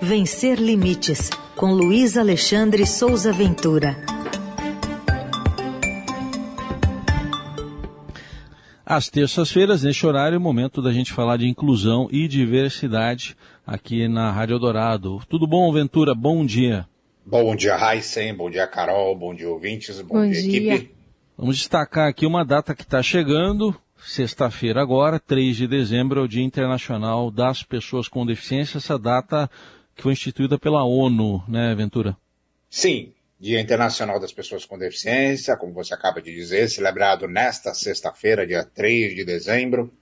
Vencer Limites, com Luiz Alexandre Souza Ventura. Às terças-feiras, neste horário, é o momento da gente falar de inclusão e diversidade aqui na Rádio Dourado. Tudo bom, Ventura? Bom dia. Bom dia, Heisen. Bom dia, Carol. Bom dia, ouvintes. Bom, bom dia, dia, equipe. Vamos destacar aqui uma data que está chegando, sexta-feira agora, 3 de dezembro, é o Dia Internacional das Pessoas com Deficiência, essa data que foi instituída pela ONU, né, Ventura? Sim, Dia Internacional das Pessoas com Deficiência, como você acaba de dizer, celebrado nesta sexta-feira, dia 3 de dezembro.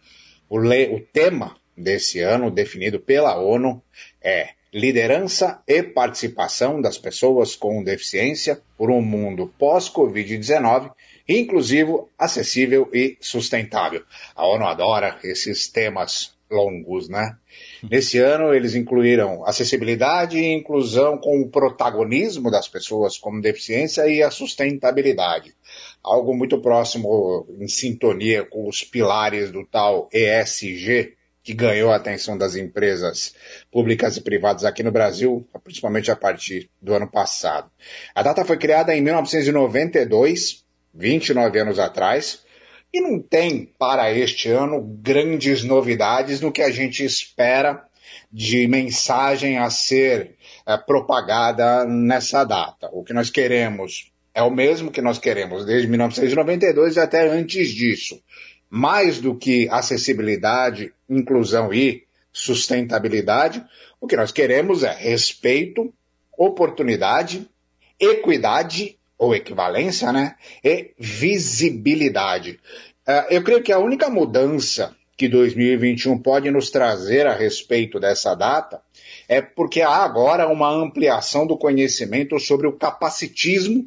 O, le... o tema desse ano, definido pela ONU, é liderança e participação das pessoas com deficiência por um mundo pós-Covid-19 inclusivo, acessível e sustentável. A ONU adora esses temas longos, né? Nesse ano, eles incluíram acessibilidade e inclusão com o protagonismo das pessoas com deficiência e a sustentabilidade. Algo muito próximo, em sintonia com os pilares do tal ESG, que ganhou a atenção das empresas públicas e privadas aqui no Brasil, principalmente a partir do ano passado. A data foi criada em 1992, 29 anos atrás, e não tem para este ano grandes novidades no que a gente espera de mensagem a ser é, propagada nessa data. O que nós queremos é o mesmo que nós queremos desde 1992 e até antes disso mais do que acessibilidade, inclusão e sustentabilidade, o que nós queremos é respeito, oportunidade, equidade ou equivalência, né? E visibilidade. Uh, eu creio que a única mudança que 2021 pode nos trazer a respeito dessa data é porque há agora uma ampliação do conhecimento sobre o capacitismo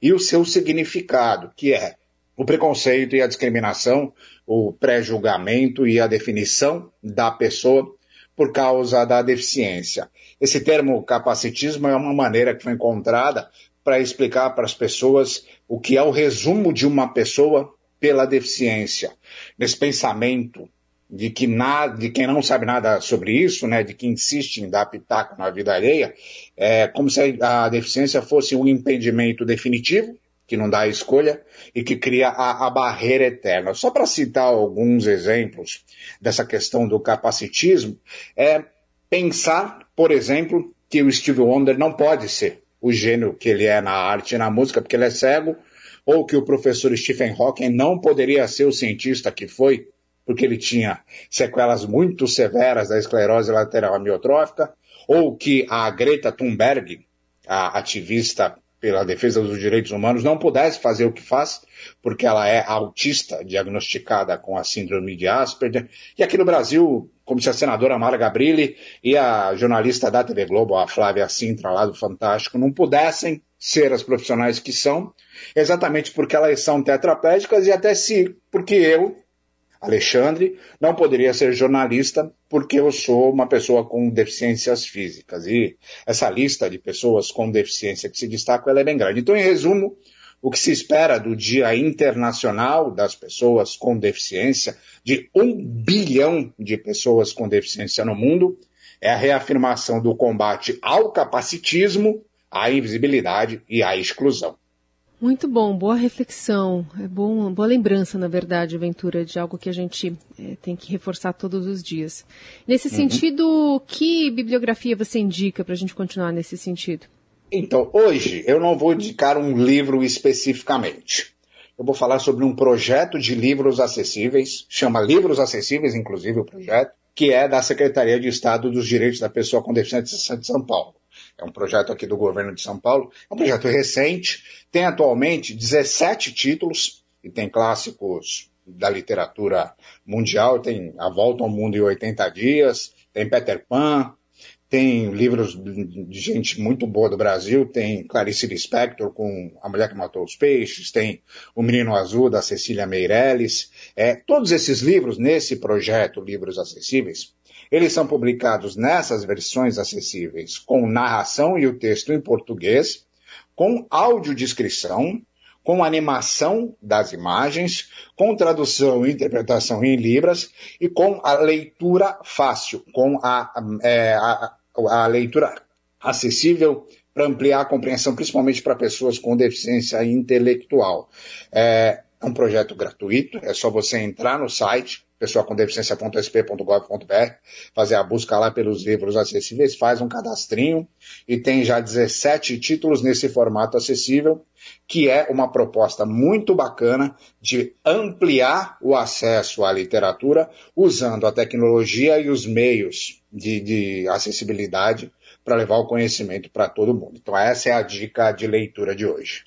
e o seu significado, que é o preconceito e a discriminação, o pré-julgamento e a definição da pessoa por causa da deficiência. Esse termo capacitismo é uma maneira que foi encontrada para explicar para as pessoas o que é o resumo de uma pessoa pela deficiência. Nesse pensamento de que nada, de quem não sabe nada sobre isso, né, de que insiste em dar pitaco na vida alheia, é como se a deficiência fosse um impedimento definitivo que não dá a escolha e que cria a, a barreira eterna. Só para citar alguns exemplos dessa questão do capacitismo, é pensar, por exemplo, que o Steve Wonder não pode ser o gênio que ele é na arte e na música porque ele é cego, ou que o professor Stephen Hawking não poderia ser o cientista que foi porque ele tinha sequelas muito severas da esclerose lateral amiotrófica, ou que a Greta Thunberg, a ativista pela defesa dos direitos humanos não pudesse fazer o que faz, porque ela é autista, diagnosticada com a síndrome de Asperger. E aqui no Brasil, como se a senadora Mara Gabrilli e a jornalista da TV Globo, a Flávia Sintra, lá do Fantástico, não pudessem ser as profissionais que são, exatamente porque elas são tetraplégicas e até se, porque eu, Alexandre, não poderia ser jornalista porque eu sou uma pessoa com deficiências físicas. E essa lista de pessoas com deficiência que se destacam ela é bem grande. Então, em resumo, o que se espera do Dia Internacional das Pessoas com Deficiência, de um bilhão de pessoas com deficiência no mundo, é a reafirmação do combate ao capacitismo, à invisibilidade e à exclusão. Muito bom, boa reflexão, é bom, boa lembrança, na verdade, Ventura, de algo que a gente é, tem que reforçar todos os dias. Nesse uhum. sentido, que bibliografia você indica para a gente continuar nesse sentido? Então, hoje eu não vou indicar um livro especificamente. Eu vou falar sobre um projeto de livros acessíveis, chama Livros Acessíveis, inclusive o projeto, que é da Secretaria de Estado dos Direitos da Pessoa com Deficiência de São Paulo. É um projeto aqui do governo de São Paulo. É um projeto recente, tem atualmente 17 títulos e tem clássicos da literatura mundial, tem A Volta ao Mundo em 80 Dias, tem Peter Pan, tem livros de gente muito boa do Brasil, tem Clarice Lispector com A Mulher que Matou os Peixes, tem O Menino Azul da Cecília Meirelles. É, todos esses livros, nesse projeto Livros Acessíveis, eles são publicados nessas versões acessíveis com narração e o texto em português, com audiodescrição, com animação das imagens, com tradução e interpretação em libras e com a leitura fácil, com a, é, a, a leitura acessível para ampliar a compreensão, principalmente para pessoas com deficiência intelectual. É, é um projeto gratuito, é só você entrar no site pessoalcomdeficiência.sp.gov.br, fazer a busca lá pelos livros acessíveis, faz um cadastrinho e tem já 17 títulos nesse formato acessível, que é uma proposta muito bacana de ampliar o acesso à literatura usando a tecnologia e os meios de, de acessibilidade para levar o conhecimento para todo mundo. Então essa é a dica de leitura de hoje.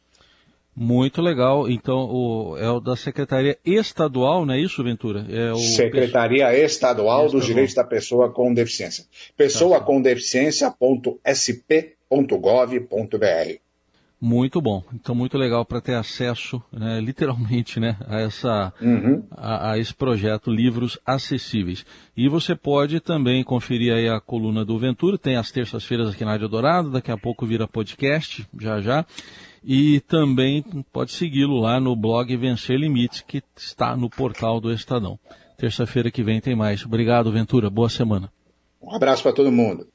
Muito legal. Então, o, é o da Secretaria Estadual, não é isso, Ventura? É o Secretaria Estadual, Estadual dos Direitos da Pessoa com Deficiência. Pessoa tá. com deficiência.sp.gov.br. Muito bom. Então, muito legal para ter acesso, né, literalmente, né, a, essa, uhum. a, a, esse projeto Livros Acessíveis. E você pode também conferir aí a coluna do Ventura, tem as terças-feiras aqui na Rádio Dourado, daqui a pouco vira podcast, já já. E também pode segui-lo lá no blog Vencer Limites, que está no portal do Estadão. Terça-feira que vem tem mais. Obrigado, Ventura. Boa semana. Um abraço para todo mundo.